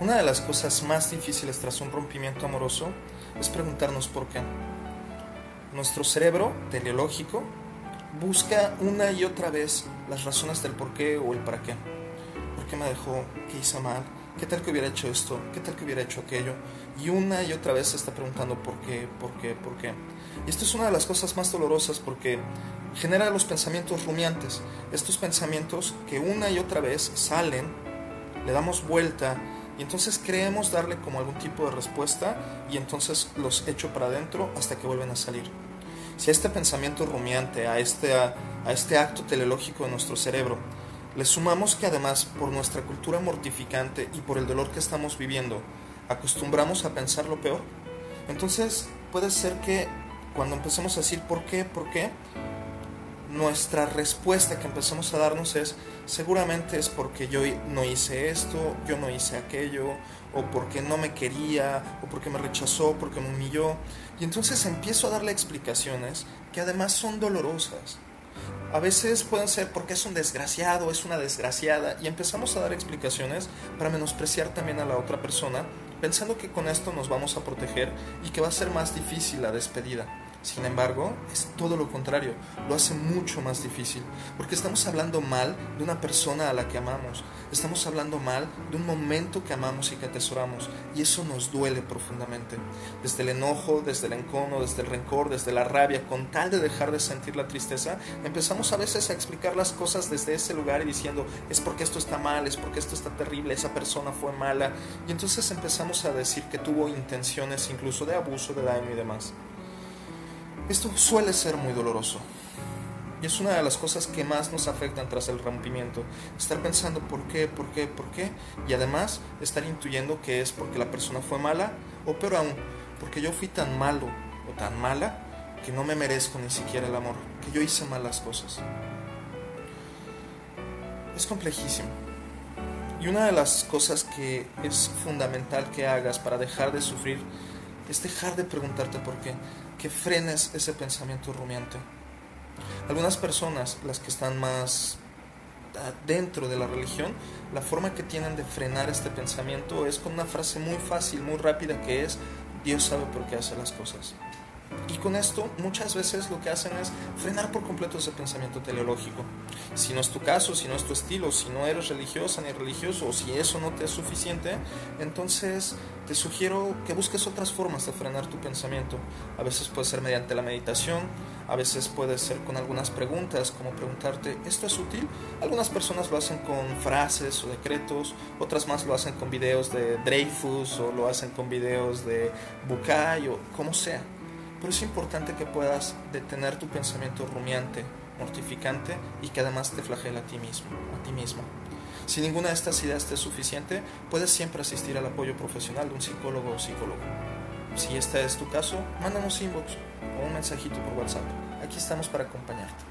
Una de las cosas más difíciles tras un rompimiento amoroso es preguntarnos por qué. Nuestro cerebro teleológico busca una y otra vez las razones del por qué o el para qué. ¿Por qué me dejó? ¿Qué hice mal? ¿Qué tal que hubiera hecho esto? ¿Qué tal que hubiera hecho aquello? Y una y otra vez se está preguntando por qué, por qué, por qué. Y esto es una de las cosas más dolorosas porque genera los pensamientos rumiantes. Estos pensamientos que una y otra vez salen, le damos vuelta y entonces creemos darle como algún tipo de respuesta y entonces los echo para adentro hasta que vuelven a salir. Si a este pensamiento rumiante, a este, a, este acto teleológico de nuestro cerebro, le sumamos que además por nuestra cultura mortificante y por el dolor que estamos viviendo, acostumbramos a pensar lo peor, entonces puede ser que cuando empecemos a decir por qué, por qué, nuestra respuesta que empecemos a darnos es seguramente es porque yo no hice esto, yo no hice aquello, o porque no me quería, o porque me rechazó, porque me humilló. Y entonces empiezo a darle explicaciones que además son dolorosas. A veces pueden ser porque es un desgraciado, es una desgraciada, y empezamos a dar explicaciones para menospreciar también a la otra persona, pensando que con esto nos vamos a proteger y que va a ser más difícil la despedida. Sin embargo, es todo lo contrario, lo hace mucho más difícil, porque estamos hablando mal de una persona a la que amamos, estamos hablando mal de un momento que amamos y que atesoramos, y eso nos duele profundamente. Desde el enojo, desde el encono, desde el rencor, desde la rabia, con tal de dejar de sentir la tristeza, empezamos a veces a explicar las cosas desde ese lugar y diciendo, es porque esto está mal, es porque esto está terrible, esa persona fue mala, y entonces empezamos a decir que tuvo intenciones incluso de abuso, de daño y demás. Esto suele ser muy doloroso. Y es una de las cosas que más nos afectan tras el rompimiento. Estar pensando por qué, por qué, por qué. Y además estar intuyendo que es porque la persona fue mala. O peor aún, porque yo fui tan malo o tan mala que no me merezco ni siquiera el amor. Que yo hice malas cosas. Es complejísimo. Y una de las cosas que es fundamental que hagas para dejar de sufrir es dejar de preguntarte por qué que frenes ese pensamiento rumiante. Algunas personas, las que están más dentro de la religión, la forma que tienen de frenar este pensamiento es con una frase muy fácil, muy rápida que es Dios sabe por qué hace las cosas. Y con esto muchas veces lo que hacen es frenar por completo ese pensamiento teleológico. Si no es tu caso, si no es tu estilo, si no eres religiosa ni religioso, o si eso no te es suficiente, entonces te sugiero que busques otras formas de frenar tu pensamiento. A veces puede ser mediante la meditación, a veces puede ser con algunas preguntas, como preguntarte, ¿esto es útil? Algunas personas lo hacen con frases o decretos, otras más lo hacen con videos de Dreyfus o lo hacen con videos de Bucay o como sea. Pero es importante que puedas detener tu pensamiento rumiante, mortificante y que además te flagela a ti mismo, a ti mismo. Si ninguna de estas ideas te es suficiente, puedes siempre asistir al apoyo profesional de un psicólogo o psicólogo. Si este es tu caso, mándanos inbox o un mensajito por WhatsApp. Aquí estamos para acompañarte.